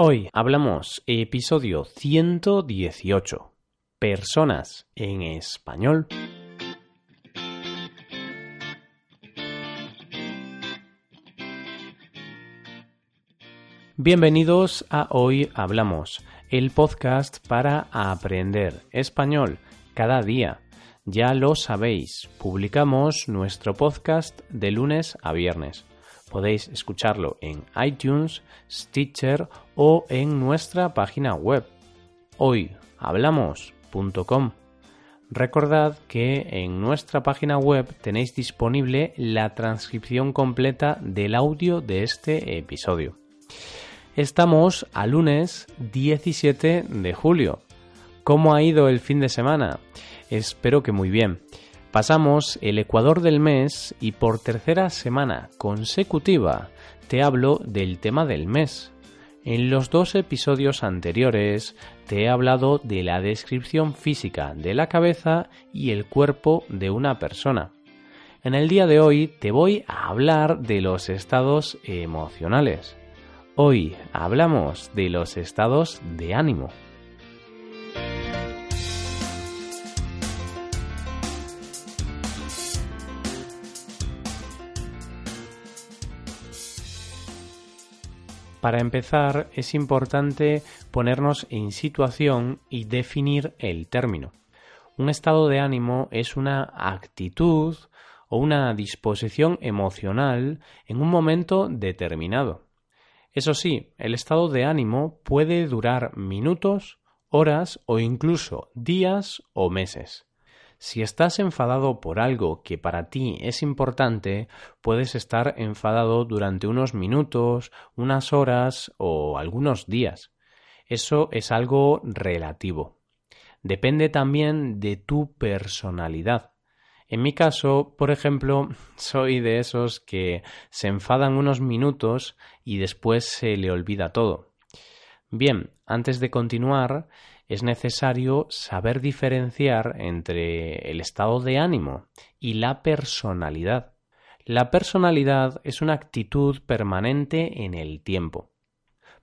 Hoy hablamos episodio 118. Personas en español. Bienvenidos a Hoy Hablamos, el podcast para aprender español cada día. Ya lo sabéis, publicamos nuestro podcast de lunes a viernes. Podéis escucharlo en iTunes, Stitcher o en nuestra página web hoyhablamos.com. Recordad que en nuestra página web tenéis disponible la transcripción completa del audio de este episodio. Estamos a lunes 17 de julio. ¿Cómo ha ido el fin de semana? Espero que muy bien. Pasamos el Ecuador del mes y por tercera semana consecutiva te hablo del tema del mes. En los dos episodios anteriores te he hablado de la descripción física de la cabeza y el cuerpo de una persona. En el día de hoy te voy a hablar de los estados emocionales. Hoy hablamos de los estados de ánimo. Para empezar, es importante ponernos en situación y definir el término. Un estado de ánimo es una actitud o una disposición emocional en un momento determinado. Eso sí, el estado de ánimo puede durar minutos, horas o incluso días o meses. Si estás enfadado por algo que para ti es importante, puedes estar enfadado durante unos minutos, unas horas o algunos días. Eso es algo relativo. Depende también de tu personalidad. En mi caso, por ejemplo, soy de esos que se enfadan unos minutos y después se le olvida todo. Bien, antes de continuar, es necesario saber diferenciar entre el estado de ánimo y la personalidad. La personalidad es una actitud permanente en el tiempo.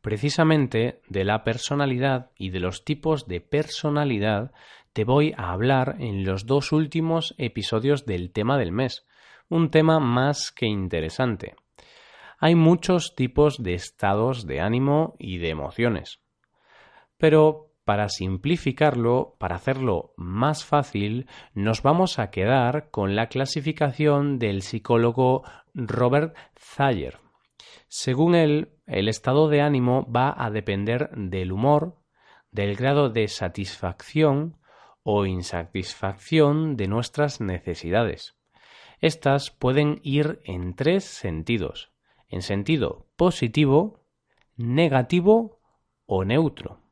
Precisamente de la personalidad y de los tipos de personalidad te voy a hablar en los dos últimos episodios del tema del mes, un tema más que interesante. Hay muchos tipos de estados de ánimo y de emociones. Pero para simplificarlo, para hacerlo más fácil, nos vamos a quedar con la clasificación del psicólogo Robert Thayer. Según él, el estado de ánimo va a depender del humor, del grado de satisfacción o insatisfacción de nuestras necesidades. Estas pueden ir en tres sentidos, en sentido positivo, negativo o neutro.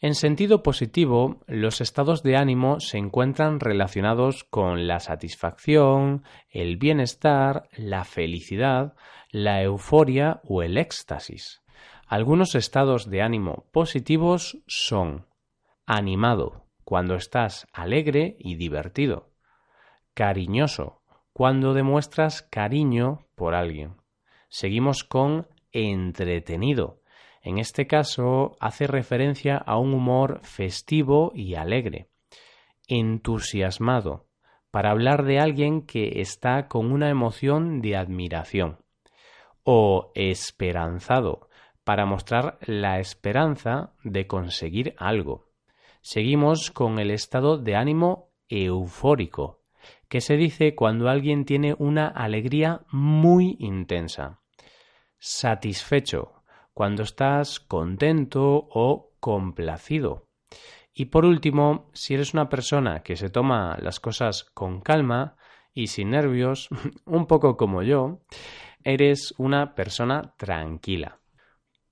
En sentido positivo, los estados de ánimo se encuentran relacionados con la satisfacción, el bienestar, la felicidad, la euforia o el éxtasis. Algunos estados de ánimo positivos son animado, cuando estás alegre y divertido, cariñoso, cuando demuestras cariño por alguien. Seguimos con entretenido, en este caso hace referencia a un humor festivo y alegre, entusiasmado, para hablar de alguien que está con una emoción de admiración, o esperanzado, para mostrar la esperanza de conseguir algo. Seguimos con el estado de ánimo eufórico, que se dice cuando alguien tiene una alegría muy intensa. Satisfecho, cuando estás contento o complacido. Y por último, si eres una persona que se toma las cosas con calma y sin nervios, un poco como yo, eres una persona tranquila.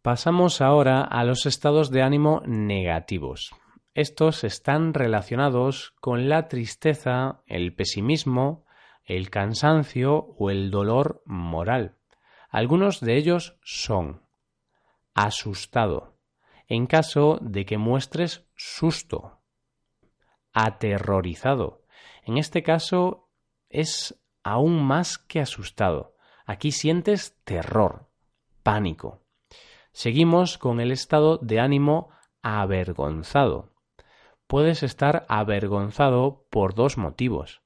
Pasamos ahora a los estados de ánimo negativos. Estos están relacionados con la tristeza, el pesimismo, el cansancio o el dolor moral. Algunos de ellos son asustado, en caso de que muestres susto, aterrorizado. En este caso es aún más que asustado. Aquí sientes terror, pánico. Seguimos con el estado de ánimo avergonzado. Puedes estar avergonzado por dos motivos.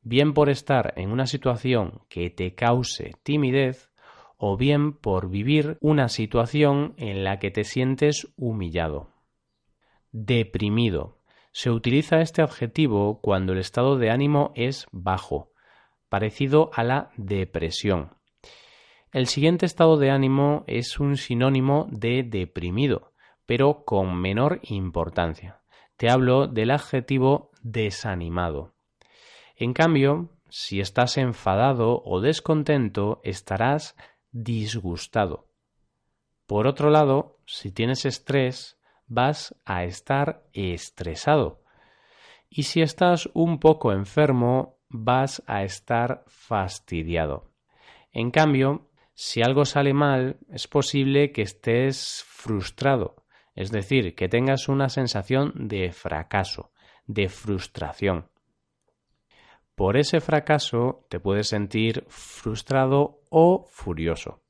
Bien por estar en una situación que te cause timidez o bien por vivir una situación en la que te sientes humillado. Deprimido. Se utiliza este adjetivo cuando el estado de ánimo es bajo, parecido a la depresión. El siguiente estado de ánimo es un sinónimo de deprimido, pero con menor importancia. Te hablo del adjetivo desanimado. En cambio, si estás enfadado o descontento, estarás disgustado. Por otro lado, si tienes estrés, vas a estar estresado. Y si estás un poco enfermo, vas a estar fastidiado. En cambio, si algo sale mal, es posible que estés frustrado, es decir, que tengas una sensación de fracaso, de frustración. Por ese fracaso te puedes sentir frustrado o furioso.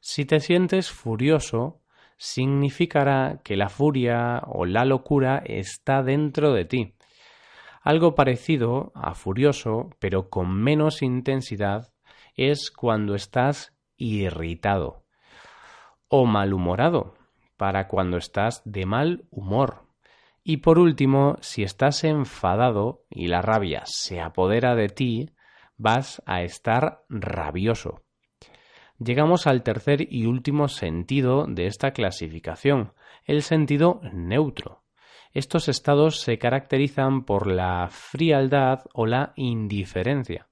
Si te sientes furioso, significará que la furia o la locura está dentro de ti. Algo parecido a furioso, pero con menos intensidad, es cuando estás irritado o malhumorado, para cuando estás de mal humor. Y por último, si estás enfadado y la rabia se apodera de ti, vas a estar rabioso. Llegamos al tercer y último sentido de esta clasificación, el sentido neutro. Estos estados se caracterizan por la frialdad o la indiferencia.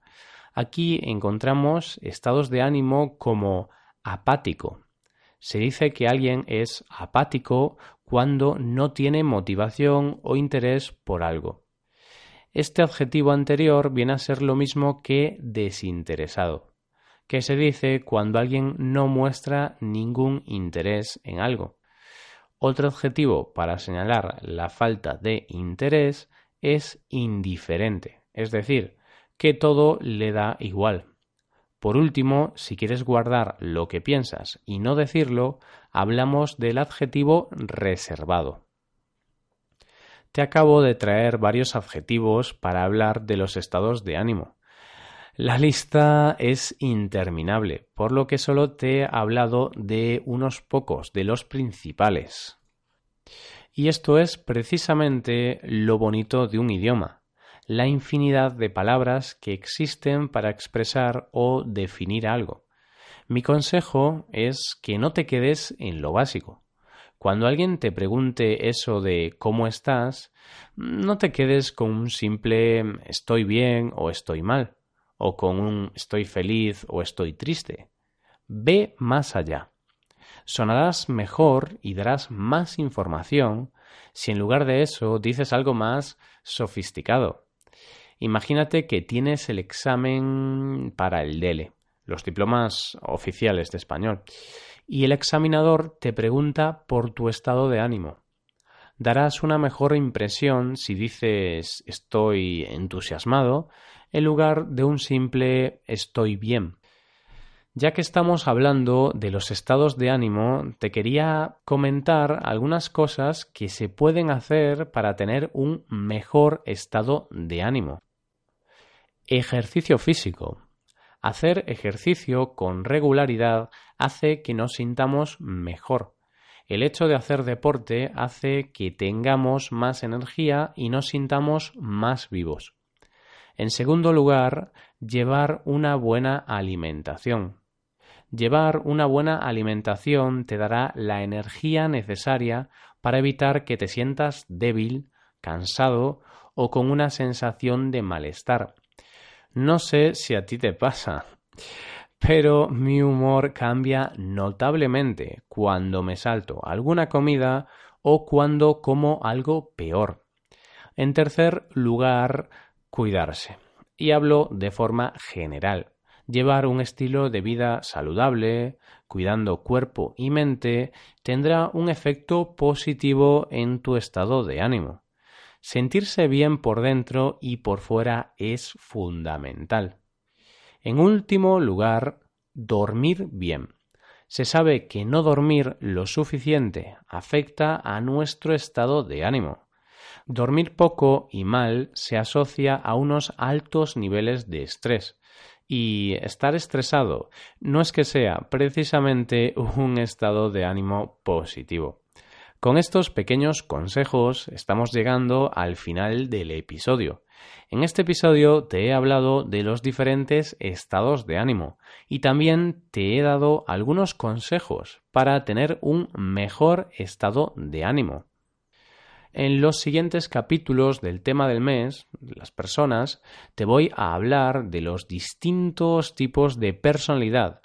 Aquí encontramos estados de ánimo como apático. Se dice que alguien es apático cuando no tiene motivación o interés por algo. Este adjetivo anterior viene a ser lo mismo que desinteresado, que se dice cuando alguien no muestra ningún interés en algo. Otro adjetivo para señalar la falta de interés es indiferente, es decir, que todo le da igual. Por último, si quieres guardar lo que piensas y no decirlo, hablamos del adjetivo reservado. Te acabo de traer varios adjetivos para hablar de los estados de ánimo. La lista es interminable, por lo que solo te he hablado de unos pocos, de los principales. Y esto es precisamente lo bonito de un idioma, la infinidad de palabras que existen para expresar o definir algo. Mi consejo es que no te quedes en lo básico. Cuando alguien te pregunte eso de cómo estás, no te quedes con un simple estoy bien o estoy mal o con un estoy feliz o estoy triste. Ve más allá. Sonarás mejor y darás más información si en lugar de eso dices algo más sofisticado. Imagínate que tienes el examen para el DELE, los diplomas oficiales de español, y el examinador te pregunta por tu estado de ánimo. Darás una mejor impresión si dices estoy entusiasmado en lugar de un simple estoy bien. Ya que estamos hablando de los estados de ánimo, te quería comentar algunas cosas que se pueden hacer para tener un mejor estado de ánimo. Ejercicio físico. Hacer ejercicio con regularidad hace que nos sintamos mejor. El hecho de hacer deporte hace que tengamos más energía y nos sintamos más vivos. En segundo lugar, llevar una buena alimentación. Llevar una buena alimentación te dará la energía necesaria para evitar que te sientas débil, cansado o con una sensación de malestar. No sé si a ti te pasa, pero mi humor cambia notablemente cuando me salto alguna comida o cuando como algo peor. En tercer lugar, cuidarse. Y hablo de forma general. Llevar un estilo de vida saludable, cuidando cuerpo y mente, tendrá un efecto positivo en tu estado de ánimo. Sentirse bien por dentro y por fuera es fundamental. En último lugar, dormir bien. se sabe que no dormir lo suficiente afecta a nuestro estado de ánimo. Dormir poco y mal se asocia a unos altos niveles de estrés. Y estar estresado no es que sea precisamente un estado de ánimo positivo. Con estos pequeños consejos estamos llegando al final del episodio. En este episodio te he hablado de los diferentes estados de ánimo y también te he dado algunos consejos para tener un mejor estado de ánimo. En los siguientes capítulos del tema del mes, las personas, te voy a hablar de los distintos tipos de personalidad,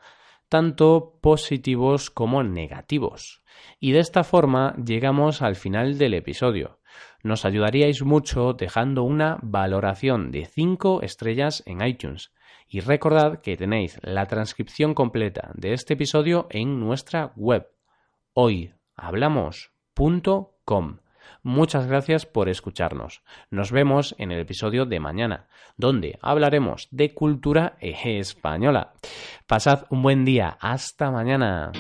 tanto positivos como negativos. Y de esta forma llegamos al final del episodio. Nos ayudaríais mucho dejando una valoración de 5 estrellas en iTunes. Y recordad que tenéis la transcripción completa de este episodio en nuestra web hoyhablamos.com. Muchas gracias por escucharnos. Nos vemos en el episodio de mañana, donde hablaremos de cultura española. Pasad un buen día. Hasta mañana.